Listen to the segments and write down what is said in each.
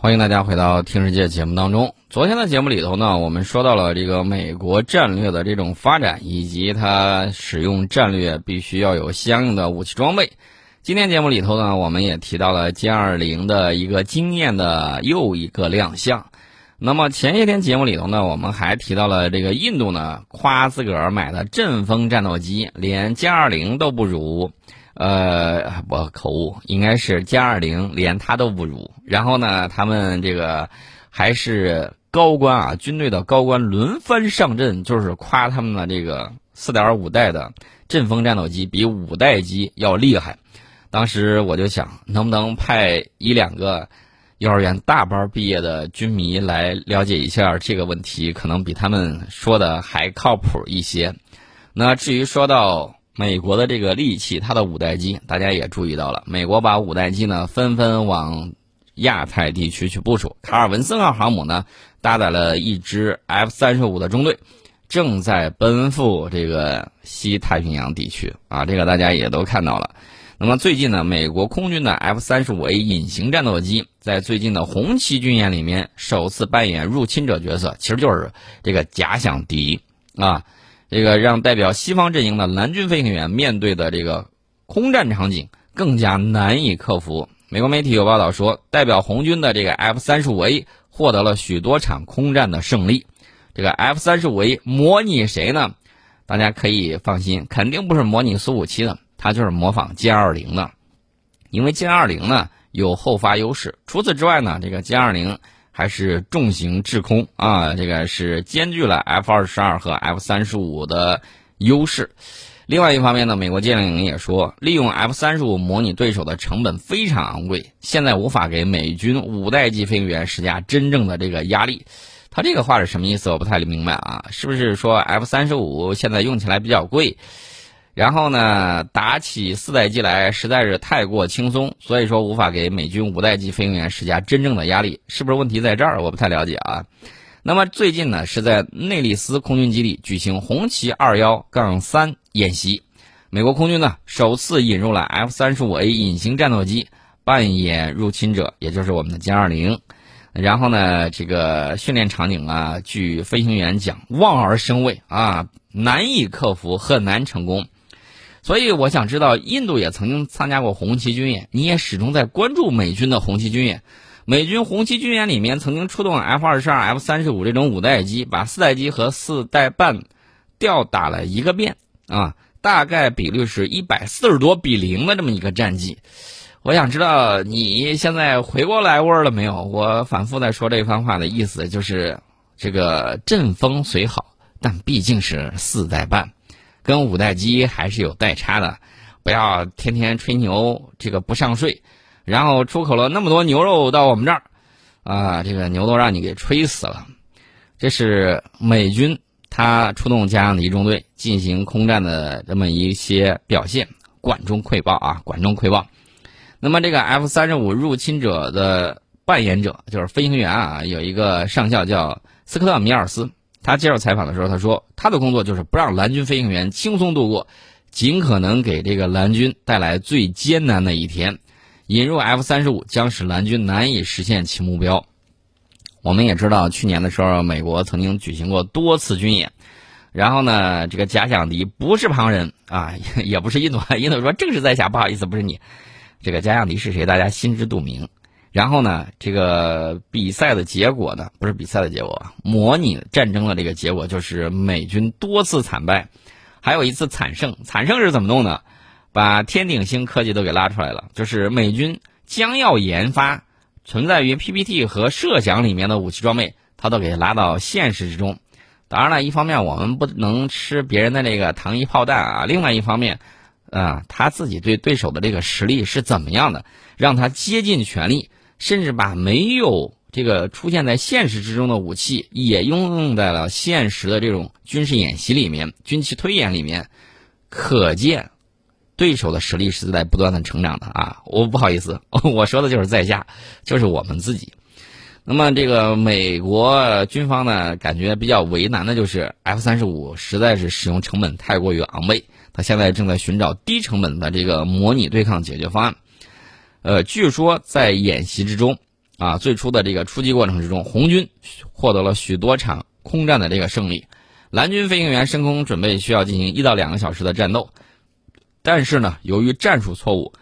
欢迎大家回到听世界节目当中。昨天的节目里头呢，我们说到了这个美国战略的这种发展，以及它使用战略必须要有相应的武器装备。今天节目里头呢，我们也提到了歼二零的一个惊艳的又一个亮相。那么前些天节目里头呢，我们还提到了这个印度呢，夸自个儿买的阵风战斗机连歼二零都不如。呃，我口误，应该是歼二零连他都不如。然后呢，他们这个还是高官啊，军队的高官轮番上阵，就是夸他们的这个四点五代的阵风战斗机比五代机要厉害。当时我就想，能不能派一两个幼儿园大班毕业的军迷来了解一下这个问题，可能比他们说的还靠谱一些。那至于说到。美国的这个利器，它的五代机，大家也注意到了。美国把五代机呢纷纷往亚太地区去部署。卡尔文森号航母呢搭载了一支 F 三十五的中队，正在奔赴这个西太平洋地区啊，这个大家也都看到了。那么最近呢，美国空军的 F 三十五 A 隐形战斗机在最近的红旗军演里面首次扮演入侵者角色，其实就是这个假想敌啊。这个让代表西方阵营的蓝军飞行员面对的这个空战场景更加难以克服。美国媒体有报道说，代表红军的这个 F 三十五 A 获得了许多场空战的胜利。这个 F 三十五 A 模拟谁呢？大家可以放心，肯定不是模拟苏五七的，它就是模仿歼二零的。因为歼二零呢有后发优势。除此之外呢，这个歼二零。还是重型制空啊，这个是兼具了 F 二十二和 F 三十五的优势。另外一方面呢，美国舰领也说，利用 F 三十五模拟对手的成本非常昂贵，现在无法给美军五代机飞行员施加真正的这个压力。他这个话是什么意思？我不太明白啊，是不是说 F 三十五现在用起来比较贵？然后呢，打起四代机来实在是太过轻松，所以说无法给美军五代机飞行员施加真正的压力，是不是问题在这儿？我不太了解啊。那么最近呢，是在内利斯空军基地举行红旗二幺杠三演习，美国空军呢首次引入了 F 三十五 A 隐形战斗机扮演入侵者，也就是我们的歼二零。然后呢，这个训练场景啊，据飞行员讲，望而生畏啊，难以克服，很难成功。所以我想知道，印度也曾经参加过红旗军演，你也始终在关注美军的红旗军演。美军红旗军演里面曾经出动 F 二十二、F 三十五这种五代机，把四代机和四代半吊打了一个遍啊，大概比率是一百四十多比零的这么一个战绩。我想知道你现在回过来味儿了没有？我反复在说这番话的意思就是，这个阵风虽好，但毕竟是四代半。跟五代机还是有代差的，不要天天吹牛，这个不上税，然后出口了那么多牛肉到我们这儿，啊，这个牛都让你给吹死了。这是美军他出动加样的一中队进行空战的这么一些表现，管中窥豹啊，管中窥豹。那么这个 F 三十五入侵者的扮演者就是飞行员啊，有一个上校叫斯科特·米尔斯。他接受采访的时候，他说：“他的工作就是不让蓝军飞行员轻松度过，尽可能给这个蓝军带来最艰难的一天。引入 F 三十五将使蓝军难以实现其目标。”我们也知道，去年的时候，美国曾经举行过多次军演，然后呢，这个假想敌不是旁人啊，也不是印度，印度说正是在下，不好意思，不是你。这个假想敌是谁？大家心知肚明。然后呢，这个比赛的结果呢，不是比赛的结果，模拟战争的这个结果就是美军多次惨败，还有一次惨胜。惨胜是怎么弄的？把天顶星科技都给拉出来了，就是美军将要研发存在于 PPT 和设想里面的武器装备，它都给拉到现实之中。当然了，一方面我们不能吃别人的那个糖衣炮弹啊，另外一方面，啊，他自己对对手的这个实力是怎么样的，让他竭尽全力。甚至把没有这个出现在现实之中的武器也应用在了现实的这种军事演习里面、军棋推演里面，可见对手的实力是在不断的成长的啊！我不好意思，我说的就是在下，就是我们自己。那么这个美国军方呢，感觉比较为难的就是 F 三十五实在是使用成本太过于昂贵，他现在正在寻找低成本的这个模拟对抗解决方案。呃，据说在演习之中，啊，最初的这个出击过程之中，红军获得了许多场空战的这个胜利，蓝军飞行员升空准备需要进行一到两个小时的战斗，但是呢，由于战术错误，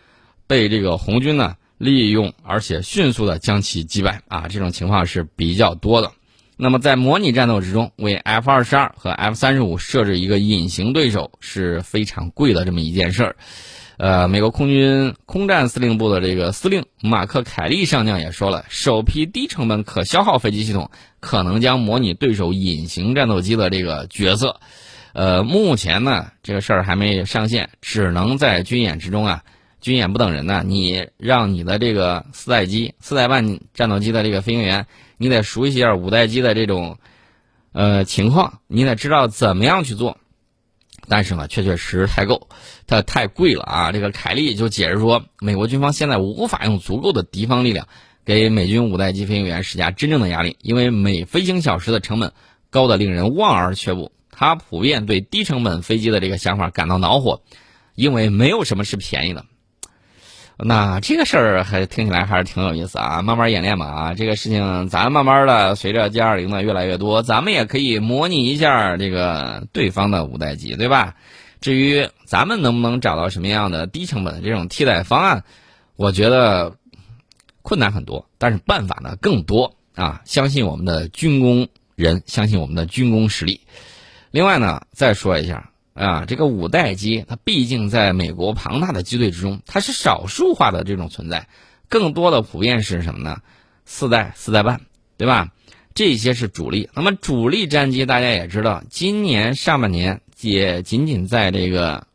被这个红军呢利用，而且迅速的将其击败啊，这种情况是比较多的。那么在模拟战斗之中，为 F 二十二和 F 三十五设置一个隐形对手是非常贵的这么一件事儿。呃，美国空军空战司令部的这个司令马克·凯利上将也说了，首批低成本可消耗飞机系统可能将模拟对手隐形战斗机的这个角色。呃，目前呢，这个事儿还没上线，只能在军演之中啊，军演不等人呢，你让你的这个四代机、四代半战斗机的这个飞行员，你得熟悉一下五代机的这种呃情况，你得知道怎么样去做。但是呢，确确实实太够，它太贵了啊！这个凯利就解释说，美国军方现在无法用足够的敌方力量给美军五代机飞行员施加真正的压力，因为每飞行小时的成本高的令人望而却步。他普遍对低成本飞机的这个想法感到恼火，因为没有什么是便宜的。那这个事儿还听起来还是挺有意思啊，慢慢演练吧啊，这个事情咱慢慢的随着歼二零的越来越多，咱们也可以模拟一下这个对方的五代机，对吧？至于咱们能不能找到什么样的低成本的这种替代方案，我觉得困难很多，但是办法呢更多啊！相信我们的军工人，相信我们的军工实力。另外呢，再说一下。啊，这个五代机，它毕竟在美国庞大的机队之中，它是少数化的这种存在，更多的普遍是什么呢？四代、四代半，对吧？这些是主力。那么主力战机，大家也知道，今年上半年也仅仅在这个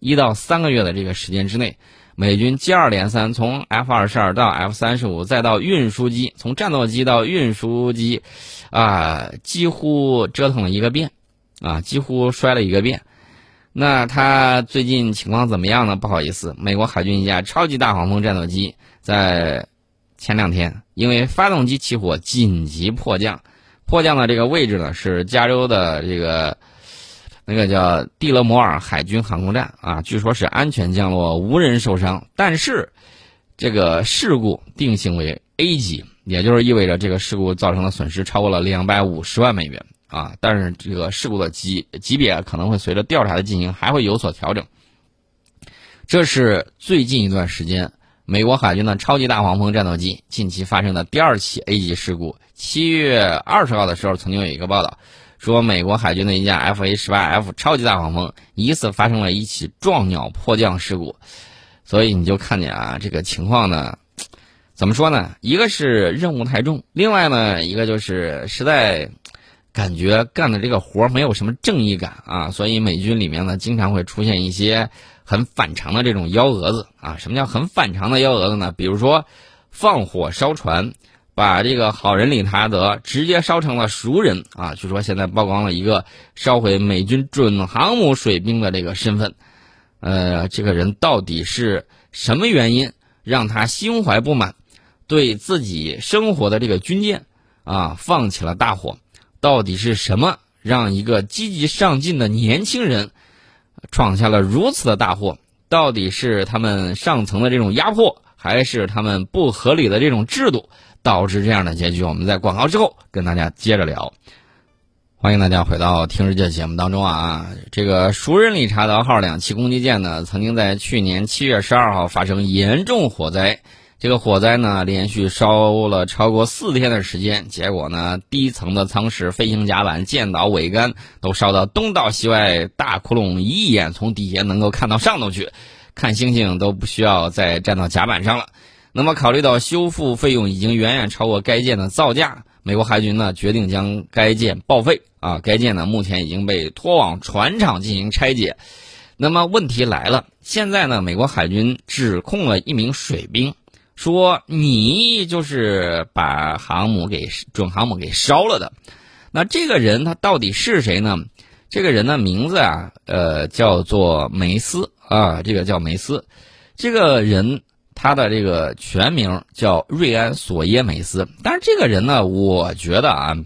一到三个月的这个时间之内，美军接二连三从 F 二十二到 F 三十五，再到运输机，从战斗机到运输机，啊，几乎折腾了一个遍，啊，几乎摔了一个遍。那他最近情况怎么样呢？不好意思，美国海军一架超级大黄蜂战斗机在前两天因为发动机起火紧急迫降，迫降的这个位置呢是加州的这个那个叫蒂勒摩尔海军航空站啊，据说是安全降落，无人受伤。但是这个事故定性为 A 级，也就是意味着这个事故造成的损失超过了两百五十万美元。啊，但是这个事故的级级别可能会随着调查的进行还会有所调整。这是最近一段时间美国海军的超级大黄蜂战斗机近期发生的第二起 A 级事故。七月二十号的时候，曾经有一个报道说，美国海军的一架 F A 十八 F 超级大黄蜂疑似发生了一起撞鸟迫降事故。所以你就看见啊，这个情况呢，怎么说呢？一个是任务太重，另外呢，一个就是实在。感觉干的这个活没有什么正义感啊，所以美军里面呢经常会出现一些很反常的这种幺蛾子啊。什么叫很反常的幺蛾子呢？比如说放火烧船，把这个好人理查德直接烧成了熟人啊。据说现在曝光了一个烧毁美军准航母水兵的这个身份，呃，这个人到底是什么原因让他心怀不满，对自己生活的这个军舰啊放起了大火？到底是什么让一个积极上进的年轻人闯下了如此的大祸？到底是他们上层的这种压迫，还是他们不合理的这种制度导致这样的结局？我们在广告之后跟大家接着聊。欢迎大家回到《听世界》节目当中啊！这个熟人理查德号两栖攻击舰呢，曾经在去年七月十二号发生严重火灾。这个火灾呢，连续烧了超过四天的时间，结果呢，低层的舱室、飞行甲板、舰岛桅杆都烧到东倒西歪，大窟窿一眼从底下能够看到上头去，看星星都不需要再站到甲板上了。那么，考虑到修复费用已经远远超过该舰的造价，美国海军呢决定将该舰报废啊。该舰呢目前已经被拖往船厂进行拆解。那么问题来了，现在呢，美国海军指控了一名水兵。说你就是把航母给准航母给烧了的，那这个人他到底是谁呢？这个人的名字啊，呃，叫做梅斯啊，这个叫梅斯。这个人他的这个全名叫瑞安·索耶梅斯。但是这个人呢，我觉得啊，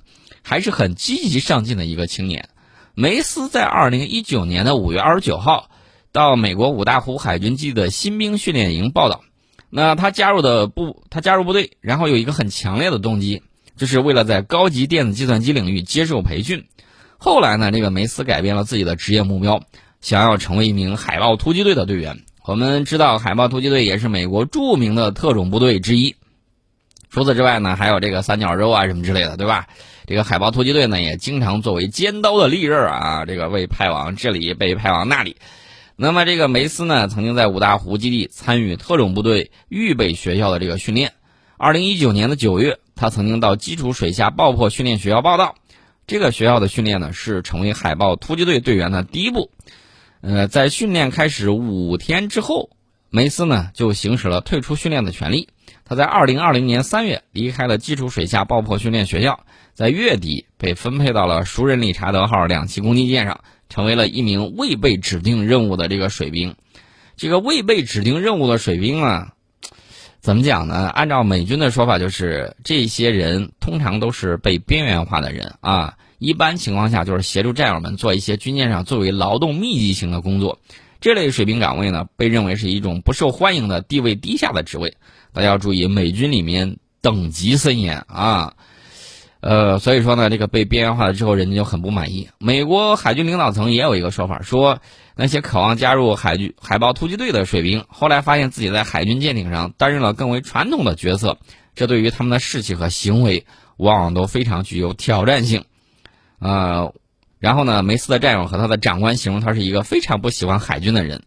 还是很积极上进的一个青年。梅斯在二零一九年的五月二十九号到美国五大湖海军基地的新兵训练营报道。那他加入的部，他加入部队，然后有一个很强烈的动机，就是为了在高级电子计算机领域接受培训。后来呢，这个梅斯改变了自己的职业目标，想要成为一名海豹突击队的队员。我们知道，海豹突击队也是美国著名的特种部队之一。除此之外呢，还有这个三角洲啊什么之类的，对吧？这个海豹突击队呢，也经常作为尖刀的利刃啊，这个被派往这里，被派往那里。那么这个梅斯呢，曾经在五大湖基地参与特种部队预备学校的这个训练。二零一九年的九月，他曾经到基础水下爆破训练学校报道。这个学校的训练呢，是成为海豹突击队队员的第一步。呃，在训练开始五天之后，梅斯呢就行使了退出训练的权利。他在二零二零年三月离开了基础水下爆破训练学校，在月底被分配到了熟人理查德号两栖攻击舰上。成为了一名未被指定任务的这个水兵，这个未被指定任务的水兵啊，怎么讲呢？按照美军的说法，就是这些人通常都是被边缘化的人啊。一般情况下，就是协助战友们做一些军舰上最为劳动密集型的工作。这类水兵岗位呢，被认为是一种不受欢迎的、地位低下的职位。大家要注意，美军里面等级森严啊。呃，所以说呢，这个被边缘化了之后，人家就很不满意。美国海军领导层也有一个说法，说那些渴望加入海军海豹突击队的水兵，后来发现自己在海军舰艇上担任了更为传统的角色，这对于他们的士气和行为，往往都非常具有挑战性。呃，然后呢，梅斯的战友和他的长官形容他是一个非常不喜欢海军的人。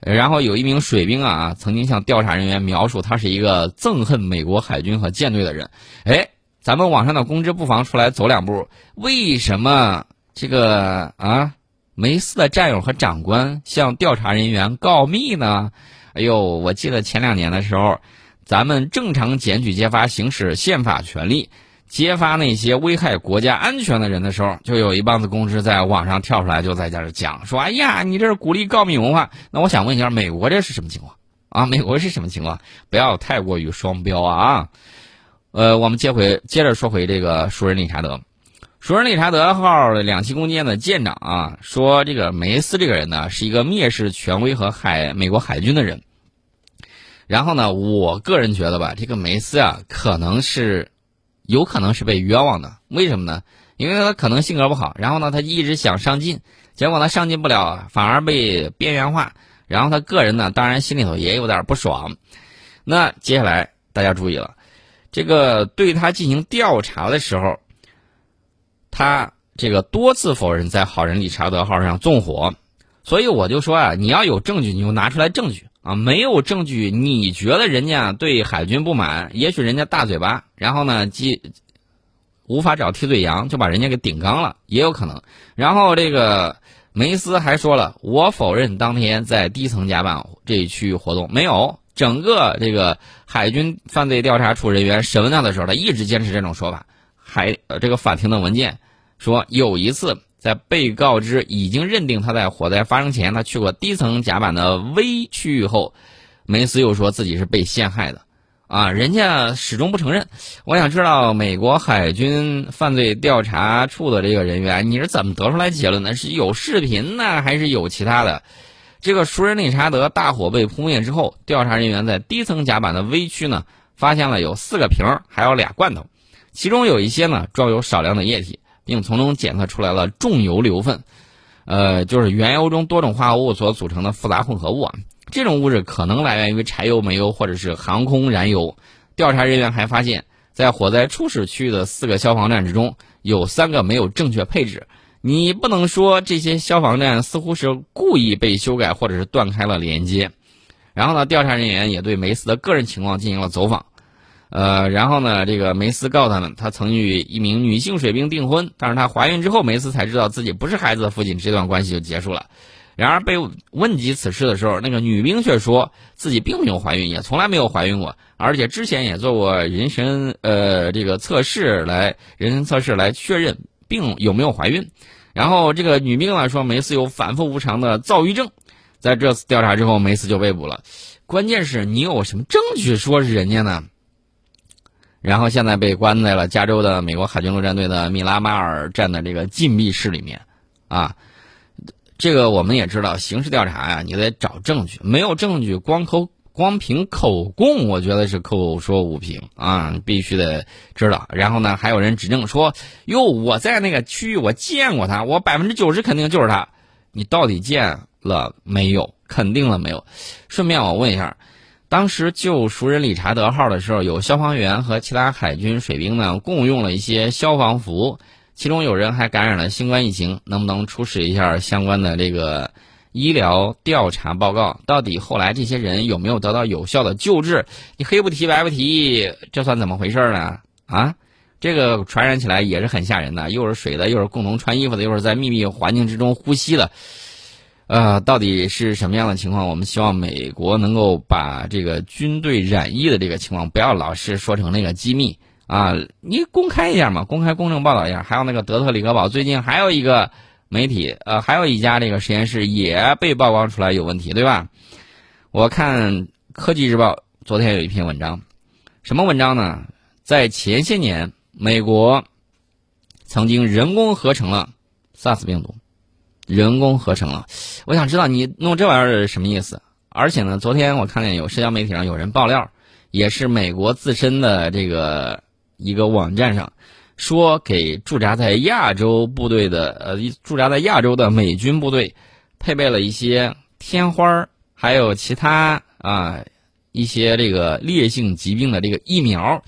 然后有一名水兵啊，曾经向调查人员描述他是一个憎恨美国海军和舰队的人。哎。咱们网上的公知不妨出来走两步。为什么这个啊，梅斯的战友和长官向调查人员告密呢？哎呦，我记得前两年的时候，咱们正常检举揭发行使宪法权利，揭发那些危害国家安全的人的时候，就有一帮子公知在网上跳出来，就在这儿讲说：“哎呀，你这是鼓励告密文化。”那我想问一下，美国这是什么情况啊？美国是什么情况？不要太过于双标啊！呃，我们接回接着说回这个熟人理查德，熟人理查德号两栖攻击舰的舰长啊，说这个梅斯这个人呢是一个蔑视权威和海美国海军的人。然后呢，我个人觉得吧，这个梅斯啊，可能是有可能是被冤枉的。为什么呢？因为他可能性格不好，然后呢，他一直想上进，结果他上进不了，反而被边缘化。然后他个人呢，当然心里头也有点不爽。那接下来大家注意了。这个对他进行调查的时候，他这个多次否认在好人理查德号上纵火，所以我就说啊，你要有证据你就拿出来证据啊，没有证据，你觉得人家对海军不满，也许人家大嘴巴，然后呢，既无法找替罪羊，就把人家给顶缸了，也有可能。然后这个梅斯还说了，我否认当天在低层甲板这一区域活动，没有。整个这个海军犯罪调查处人员审问他的时候，他一直坚持这种说法。还呃，这个法庭的文件说，有一次在被告知已经认定他在火灾发生前他去过低层甲板的微区域后，梅斯又说自己是被陷害的。啊，人家始终不承认。我想知道美国海军犯罪调查处的这个人员，你是怎么得出来结论的？是有视频呢，还是有其他的？这个熟人理查德大火被扑灭之后，调查人员在低层甲板的微区呢，发现了有四个瓶儿，还有俩罐头，其中有一些呢装有少量的液体，并从中检测出来了重油硫分，呃，就是原油中多种化合物所组成的复杂混合物啊。这种物质可能来源于柴油、煤油或者是航空燃油。调查人员还发现，在火灾初始区域的四个消防站之中，有三个没有正确配置。你不能说这些消防站似乎是故意被修改或者是断开了连接，然后呢，调查人员也对梅斯的个人情况进行了走访，呃，然后呢，这个梅斯告诉他们，他曾与一名女性水兵订婚，但是她怀孕之后，梅斯才知道自己不是孩子的父亲，这段关系就结束了。然而被问及此事的时候，那个女兵却说自己并没有怀孕，也从来没有怀孕过，而且之前也做过人身呃这个测试来人身测试来确认。病有没有怀孕？然后这个女兵呢说梅斯有反复无常的躁郁症，在这次调查之后，梅斯就被捕了。关键是你有什么证据说是人家呢？然后现在被关在了加州的美国海军陆战队的米拉马尔站的这个禁闭室里面。啊，这个我们也知道，刑事调查呀，你得找证据，没有证据，光靠光凭口供，我觉得是口说无凭啊，必须得知道。然后呢，还有人指证说，哟，我在那个区域我见过他，我百分之九十肯定就是他。你到底见了没有？肯定了没有？顺便我问一下，当时救熟人理查德号的时候，有消防员和其他海军水兵呢，共用了一些消防服，其中有人还感染了新冠疫情，能不能出示一下相关的这个？医疗调查报告到底后来这些人有没有得到有效的救治？你黑不提白不提，这算怎么回事呢？啊，这个传染起来也是很吓人的，又是水的，又是共同穿衣服的，又是在秘密环境之中呼吸的，呃，到底是什么样的情况？我们希望美国能够把这个军队染疫的这个情况不要老是说成那个机密啊，你公开一下嘛，公开公正报道一下。还有那个德特里克堡最近还有一个。媒体呃，还有一家这个实验室也被曝光出来有问题，对吧？我看科技日报昨天有一篇文章，什么文章呢？在前些年，美国曾经人工合成了 SARS 病毒，人工合成了。我想知道你弄这玩意儿是什么意思？而且呢，昨天我看见有社交媒体上有人爆料，也是美国自身的这个一个网站上。说给驻扎在亚洲部队的呃驻扎在亚洲的美军部队配备了一些天花还有其他啊一些这个烈性疾病的这个疫苗。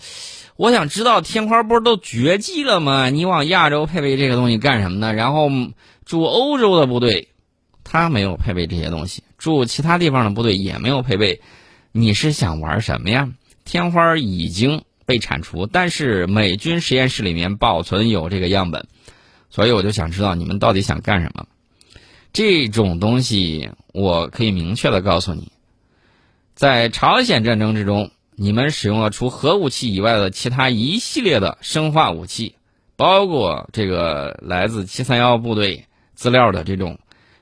我想知道天花不是都绝迹了吗？你往亚洲配备这个东西干什么呢？然后驻欧洲的部队他没有配备这些东西，驻其他地方的部队也没有配备。你是想玩什么呀？天花已经。被铲除，但是美军实验室里面保存有这个样本，所以我就想知道你们到底想干什么。这种东西我可以明确的告诉你，在朝鲜战争之中，你们使用了除核武器以外的其他一系列的生化武器，包括这个来自七三幺部队资料的这种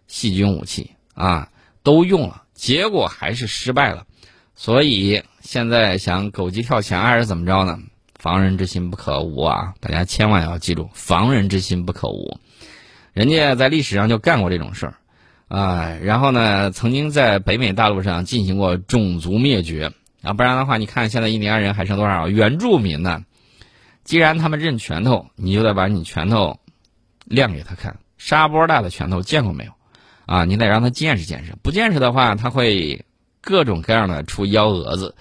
细菌武器啊，都用了，结果还是失败了，所以。现在想狗急跳墙还是怎么着呢？防人之心不可无啊！大家千万要记住，防人之心不可无。人家在历史上就干过这种事儿，啊，然后呢，曾经在北美大陆上进行过种族灭绝啊，不然的话，你看现在印第安人还剩多少原住民呢？既然他们认拳头，你就得把你拳头亮给他看，沙波大的拳头见过没有？啊，你得让他见识见识，不见识的话，他会。各种各样的出幺蛾子，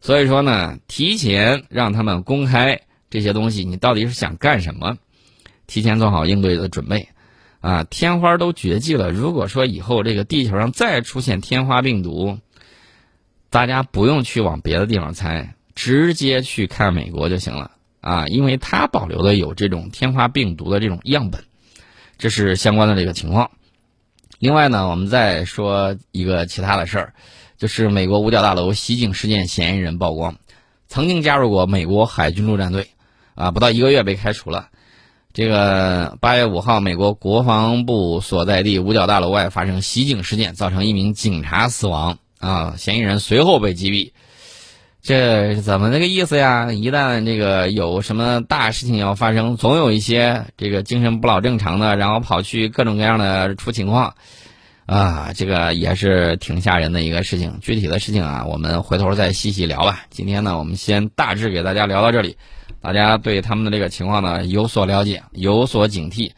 所以说呢，提前让他们公开这些东西，你到底是想干什么？提前做好应对的准备，啊，天花都绝迹了。如果说以后这个地球上再出现天花病毒，大家不用去往别的地方猜，直接去看美国就行了啊，因为它保留的有这种天花病毒的这种样本，这是相关的这个情况。另外呢，我们再说一个其他的事儿。就是美国五角大楼袭警事件嫌疑人曝光，曾经加入过美国海军陆战队，啊，不到一个月被开除了。这个八月五号，美国国防部所在地五角大楼外发生袭警事件，造成一名警察死亡，啊，嫌疑人随后被击毙。这怎么那个意思呀？一旦这个有什么大事情要发生，总有一些这个精神不老正常的，然后跑去各种各样的出情况。啊，这个也是挺吓人的一个事情。具体的事情啊，我们回头再细细聊吧。今天呢，我们先大致给大家聊到这里，大家对他们的这个情况呢有所了解，有所警惕，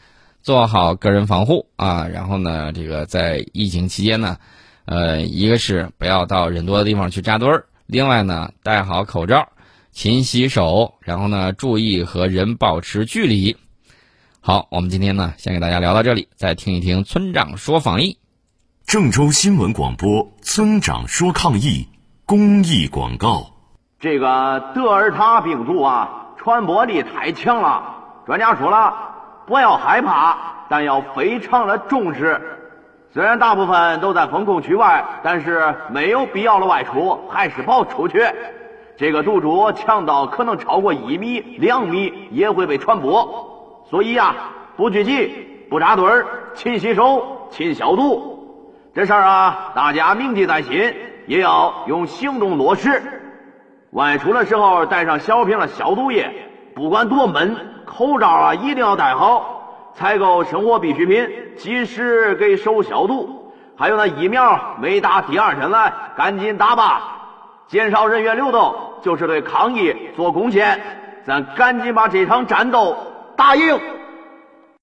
做好个人防护啊。然后呢，这个在疫情期间呢，呃，一个是不要到人多的地方去扎堆儿，另外呢，戴好口罩，勤洗手，然后呢，注意和人保持距离。好，我们今天呢，先给大家聊到这里，再听一听村长说防疫。郑州新闻广播村长说抗疫公益广告：这个德尔塔病毒啊，传播力太强了。专家说了，不要害怕，但要非常的重视。虽然大部分都在封控区外，但是没有必要的外出还是别出去。这个毒株强到可能超过一米、两米也会被传播，所以呀，不聚集，不扎堆儿，勤洗手，勤消毒。这事儿啊，大家铭记在心，也要用行动落实。外出的时候带上小瓶的消毒液，不管多闷，口罩啊一定要戴好。采购生活必需品，及时给手消毒。还有那疫苗没打第二针来，赶紧打吧。减少人员流动就是对抗疫做贡献。咱赶紧把这场战斗打赢。